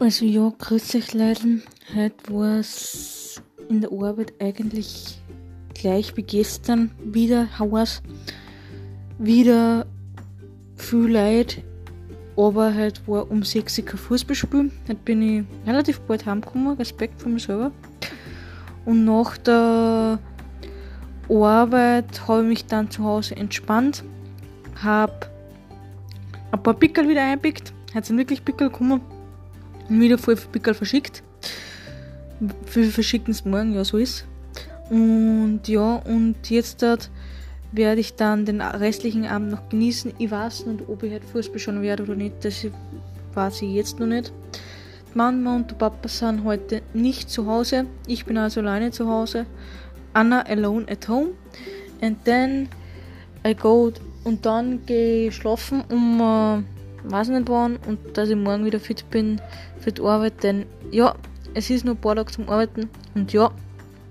Also ja, grüß euch Leute. Heute war es in der Arbeit eigentlich gleich wie gestern wieder Haus. Wieder viel Leid. Aber heute war um 6 Uhr Fußballspiel. Heute bin ich relativ bald heimgekommen. Respekt von mir selber. Und nach der Arbeit habe ich mich dann zu Hause entspannt. Habe ein paar Pickel wieder einpickt. Heute sind wirklich Pickel gekommen wieder voll viel Pickel verschickt. Wir verschicken es morgen, ja, so ist. Und ja, und jetzt dort werde ich dann den restlichen Abend noch genießen. Ich weiß nicht, ob ich heute Fußball schon werde oder nicht. Das weiß ich jetzt noch nicht. Mama und der Papa sind heute nicht zu Hause. Ich bin also alleine zu Hause. Anna alone at home. And then I go und dann gehe ich schlafen um äh, weiß nicht wann und dass ich morgen wieder fit bin für die Arbeit, denn ja, es ist nur ein paar Tage zum Arbeiten und ja,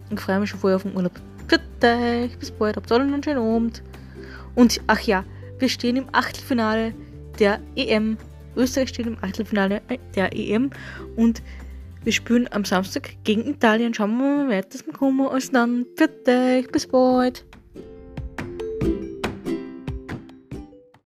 ich freue mich schon voll auf den Urlaub. Euch, bis bald, habt alle einen schönen Abend. Und ach ja, wir stehen im Achtelfinale der EM. Österreich steht im Achtelfinale der EM und wir spielen am Samstag gegen Italien. Schauen wir mal, wie weit das kommen. Also dann, für euch, bis bald.